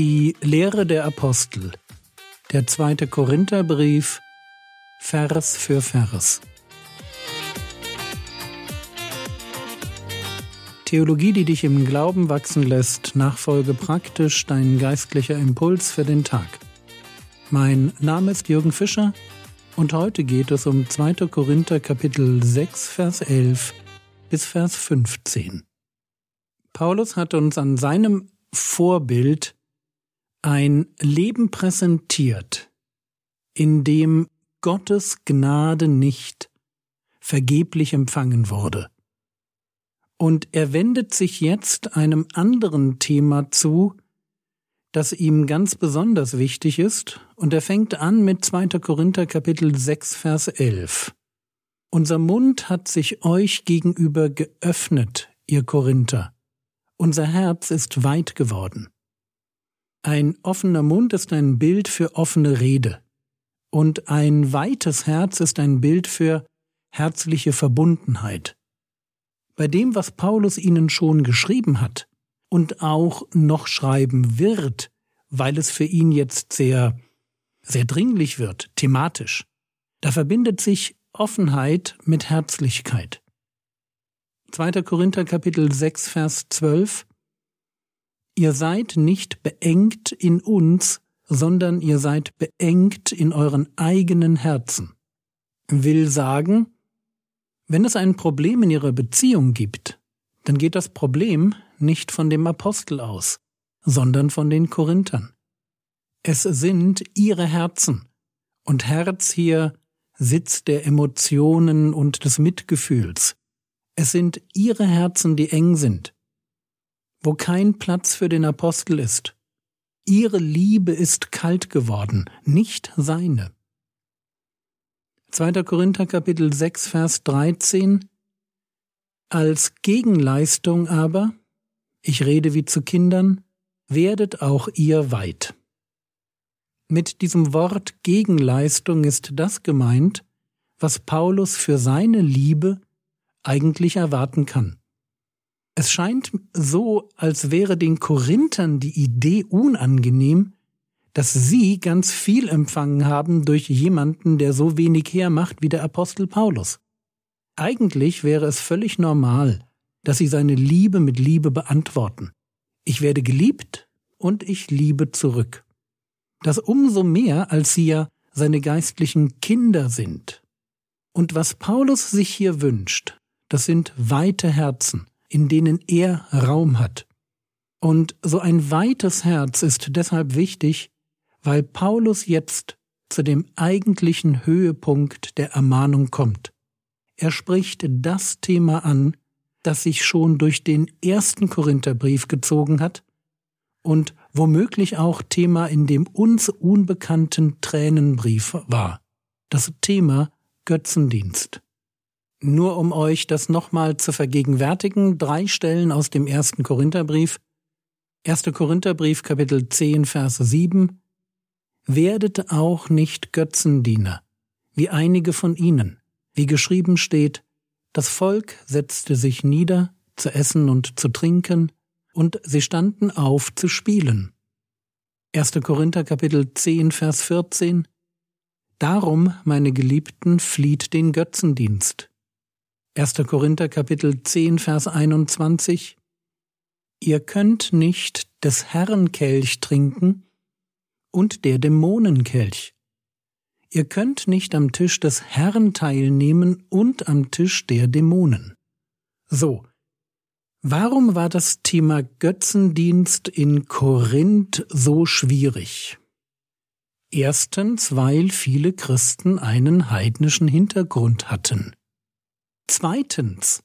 Die Lehre der Apostel. Der zweite Korintherbrief, Vers für Vers. Theologie, die dich im Glauben wachsen lässt, nachfolge praktisch dein geistlicher Impuls für den Tag. Mein Name ist Jürgen Fischer und heute geht es um 2. Korinther Kapitel 6, Vers 11 bis Vers 15. Paulus hat uns an seinem Vorbild ein Leben präsentiert, in dem Gottes Gnade nicht vergeblich empfangen wurde. Und er wendet sich jetzt einem anderen Thema zu, das ihm ganz besonders wichtig ist, und er fängt an mit 2. Korinther Kapitel 6 Vers 11. Unser Mund hat sich euch gegenüber geöffnet, ihr Korinther. Unser Herz ist weit geworden. Ein offener Mund ist ein Bild für offene Rede. Und ein weites Herz ist ein Bild für herzliche Verbundenheit. Bei dem, was Paulus ihnen schon geschrieben hat und auch noch schreiben wird, weil es für ihn jetzt sehr, sehr dringlich wird, thematisch, da verbindet sich Offenheit mit Herzlichkeit. 2. Korinther Kapitel 6 Vers 12 Ihr seid nicht beengt in uns, sondern ihr seid beengt in euren eigenen Herzen. Will sagen, wenn es ein Problem in ihrer Beziehung gibt, dann geht das Problem nicht von dem Apostel aus, sondern von den Korinthern. Es sind ihre Herzen, und Herz hier Sitz der Emotionen und des Mitgefühls. Es sind ihre Herzen, die eng sind, wo kein Platz für den Apostel ist. Ihre Liebe ist kalt geworden, nicht seine. 2. Korinther Kapitel 6 Vers 13 Als Gegenleistung aber, ich rede wie zu Kindern, werdet auch ihr weit. Mit diesem Wort Gegenleistung ist das gemeint, was Paulus für seine Liebe eigentlich erwarten kann. Es scheint so, als wäre den Korinthern die Idee unangenehm, dass sie ganz viel empfangen haben durch jemanden, der so wenig hermacht wie der Apostel Paulus. Eigentlich wäre es völlig normal, dass sie seine Liebe mit Liebe beantworten. Ich werde geliebt und ich liebe zurück. Das umso mehr, als sie ja seine geistlichen Kinder sind. Und was Paulus sich hier wünscht, das sind weite Herzen, in denen er Raum hat. Und so ein weites Herz ist deshalb wichtig, weil Paulus jetzt zu dem eigentlichen Höhepunkt der Ermahnung kommt. Er spricht das Thema an, das sich schon durch den ersten Korintherbrief gezogen hat und womöglich auch Thema in dem uns unbekannten Tränenbrief war. Das Thema Götzendienst. Nur um euch das nochmal zu vergegenwärtigen, drei Stellen aus dem ersten Korintherbrief. 1. Korintherbrief Kapitel 10 Vers 7 Werdet auch nicht Götzendiener, wie einige von ihnen, wie geschrieben steht, das Volk setzte sich nieder, zu essen und zu trinken, und sie standen auf zu spielen. 1. Korinther Kapitel 10 Vers 14 Darum, meine Geliebten, flieht den Götzendienst. 1. Korinther Kapitel 10 Vers 21 Ihr könnt nicht des Herrn Kelch trinken und der Dämonenkelch. Ihr könnt nicht am Tisch des Herrn teilnehmen und am Tisch der Dämonen. So, warum war das Thema Götzendienst in Korinth so schwierig? Erstens, weil viele Christen einen heidnischen Hintergrund hatten. Zweitens,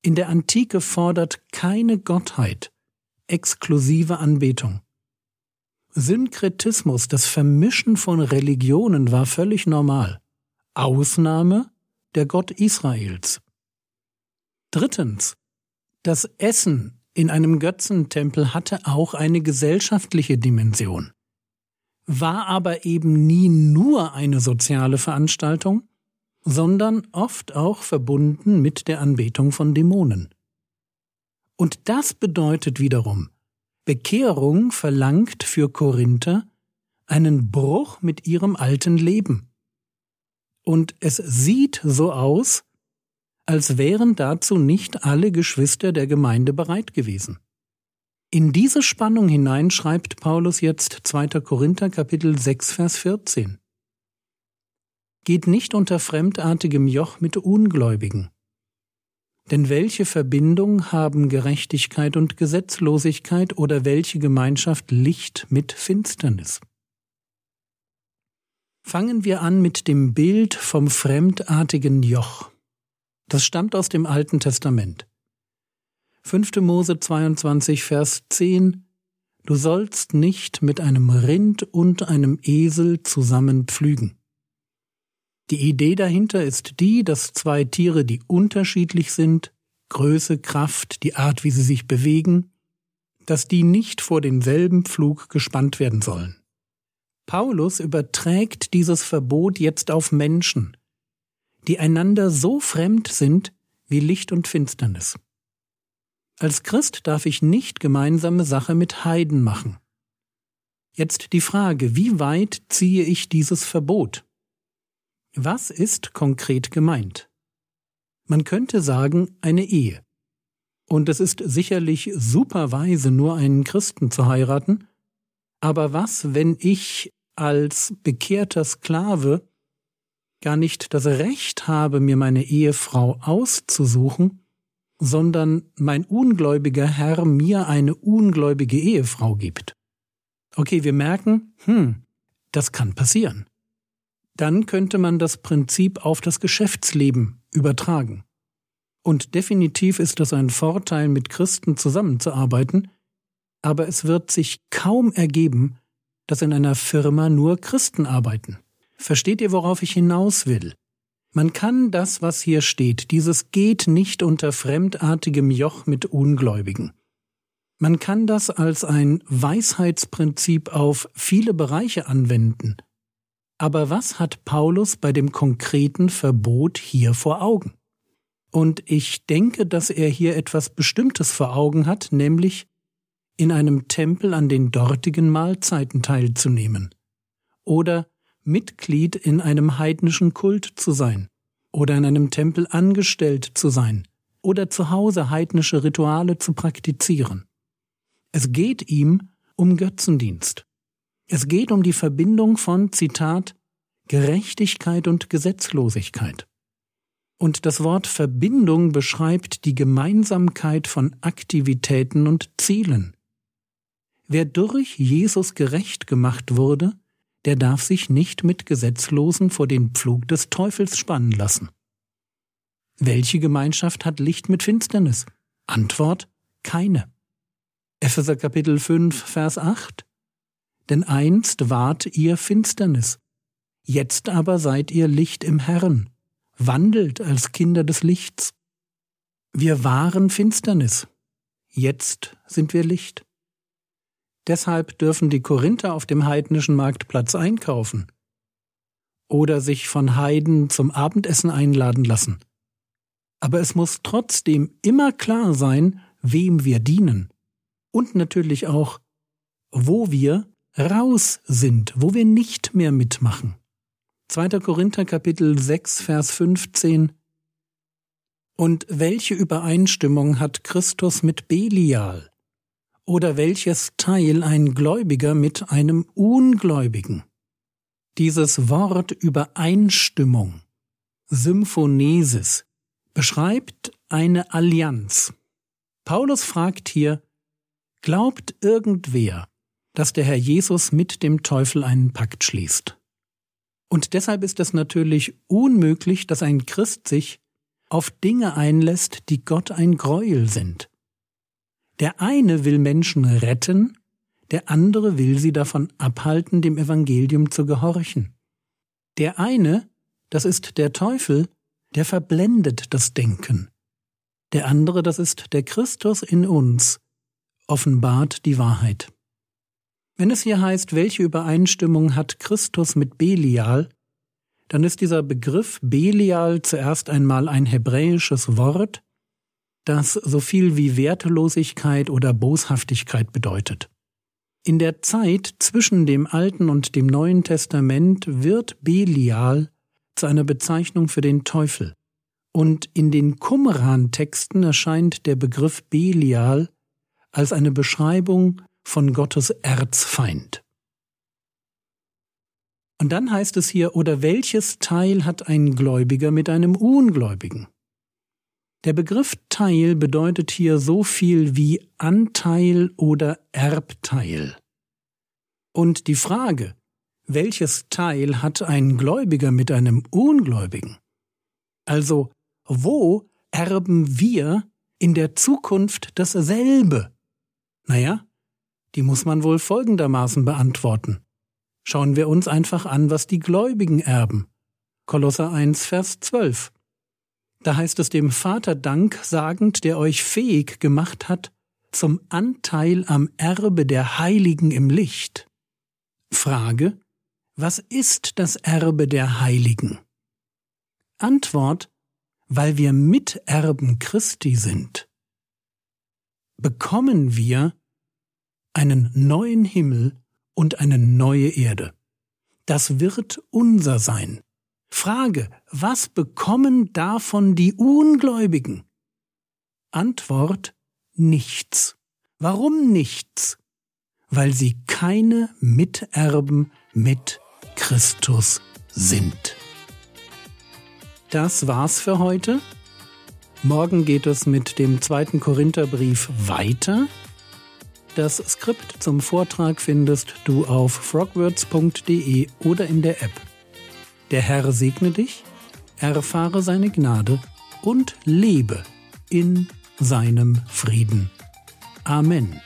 in der Antike fordert keine Gottheit exklusive Anbetung. Synkretismus, das Vermischen von Religionen war völlig normal. Ausnahme der Gott Israels. Drittens, das Essen in einem Götzentempel hatte auch eine gesellschaftliche Dimension, war aber eben nie nur eine soziale Veranstaltung, sondern oft auch verbunden mit der Anbetung von Dämonen. Und das bedeutet wiederum, Bekehrung verlangt für Korinther einen Bruch mit ihrem alten Leben. Und es sieht so aus, als wären dazu nicht alle Geschwister der Gemeinde bereit gewesen. In diese Spannung hinein schreibt Paulus jetzt 2. Korinther Kapitel 6 Vers 14. Geht nicht unter fremdartigem Joch mit Ungläubigen. Denn welche Verbindung haben Gerechtigkeit und Gesetzlosigkeit oder welche Gemeinschaft Licht mit Finsternis? Fangen wir an mit dem Bild vom fremdartigen Joch. Das stammt aus dem Alten Testament. 5. Mose 22, Vers 10 Du sollst nicht mit einem Rind und einem Esel zusammen pflügen. Die Idee dahinter ist die, dass zwei Tiere, die unterschiedlich sind, Größe, Kraft, die Art, wie sie sich bewegen, dass die nicht vor denselben Pflug gespannt werden sollen. Paulus überträgt dieses Verbot jetzt auf Menschen, die einander so fremd sind wie Licht und Finsternis. Als Christ darf ich nicht gemeinsame Sache mit Heiden machen. Jetzt die Frage, wie weit ziehe ich dieses Verbot? Was ist konkret gemeint? Man könnte sagen, eine Ehe. Und es ist sicherlich superweise, nur einen Christen zu heiraten, aber was, wenn ich als bekehrter Sklave gar nicht das Recht habe, mir meine Ehefrau auszusuchen, sondern mein ungläubiger Herr mir eine ungläubige Ehefrau gibt. Okay, wir merken, hm, das kann passieren. Dann könnte man das Prinzip auf das Geschäftsleben übertragen. Und definitiv ist das ein Vorteil, mit Christen zusammenzuarbeiten, aber es wird sich kaum ergeben, dass in einer Firma nur Christen arbeiten. Versteht ihr, worauf ich hinaus will? Man kann das, was hier steht, dieses geht nicht unter fremdartigem Joch mit Ungläubigen. Man kann das als ein Weisheitsprinzip auf viele Bereiche anwenden. Aber was hat Paulus bei dem konkreten Verbot hier vor Augen? Und ich denke, dass er hier etwas Bestimmtes vor Augen hat, nämlich in einem Tempel an den dortigen Mahlzeiten teilzunehmen. Oder Mitglied in einem heidnischen Kult zu sein oder in einem Tempel angestellt zu sein oder zu Hause heidnische Rituale zu praktizieren. Es geht ihm um Götzendienst. Es geht um die Verbindung von, Zitat, Gerechtigkeit und Gesetzlosigkeit. Und das Wort Verbindung beschreibt die Gemeinsamkeit von Aktivitäten und Zielen. Wer durch Jesus gerecht gemacht wurde, der darf sich nicht mit Gesetzlosen vor den Pflug des Teufels spannen lassen. Welche Gemeinschaft hat Licht mit Finsternis? Antwort keine. Epheser Kapitel 5, Vers 8 Denn einst wart ihr Finsternis, jetzt aber seid ihr Licht im Herrn, wandelt als Kinder des Lichts. Wir waren Finsternis, jetzt sind wir Licht. Deshalb dürfen die Korinther auf dem heidnischen Marktplatz einkaufen oder sich von Heiden zum Abendessen einladen lassen. Aber es muss trotzdem immer klar sein, wem wir dienen und natürlich auch, wo wir raus sind, wo wir nicht mehr mitmachen. 2. Korinther Kapitel 6 Vers 15 Und welche Übereinstimmung hat Christus mit Belial? oder welches Teil ein Gläubiger mit einem Ungläubigen. Dieses Wort Übereinstimmung, Symphonesis, beschreibt eine Allianz. Paulus fragt hier, glaubt irgendwer, dass der Herr Jesus mit dem Teufel einen Pakt schließt? Und deshalb ist es natürlich unmöglich, dass ein Christ sich auf Dinge einlässt, die Gott ein Gräuel sind. Der eine will Menschen retten, der andere will sie davon abhalten, dem Evangelium zu gehorchen. Der eine, das ist der Teufel, der verblendet das Denken. Der andere, das ist der Christus in uns, offenbart die Wahrheit. Wenn es hier heißt, welche Übereinstimmung hat Christus mit Belial, dann ist dieser Begriff Belial zuerst einmal ein hebräisches Wort, das so viel wie Wertelosigkeit oder Boshaftigkeit bedeutet. In der Zeit zwischen dem Alten und dem Neuen Testament wird Belial zu einer Bezeichnung für den Teufel. Und in den Qumran-Texten erscheint der Begriff Belial als eine Beschreibung von Gottes Erzfeind. Und dann heißt es hier, oder welches Teil hat ein Gläubiger mit einem Ungläubigen? Der Begriff Teil bedeutet hier so viel wie Anteil oder Erbteil. Und die Frage, welches Teil hat ein Gläubiger mit einem Ungläubigen? Also, wo erben wir in der Zukunft dasselbe? Naja, die muss man wohl folgendermaßen beantworten. Schauen wir uns einfach an, was die Gläubigen erben. Kolosser 1, Vers 12. Da heißt es dem Vater Dank sagend, der euch fähig gemacht hat zum Anteil am Erbe der Heiligen im Licht. Frage, was ist das Erbe der Heiligen? Antwort, weil wir Miterben Christi sind. Bekommen wir einen neuen Himmel und eine neue Erde. Das wird unser sein. Frage, was bekommen davon die Ungläubigen? Antwort, nichts. Warum nichts? Weil sie keine Miterben mit Christus sind. Das war's für heute. Morgen geht es mit dem zweiten Korintherbrief weiter. Das Skript zum Vortrag findest du auf frogwords.de oder in der App. Der Herr segne dich, erfahre seine Gnade und lebe in seinem Frieden. Amen.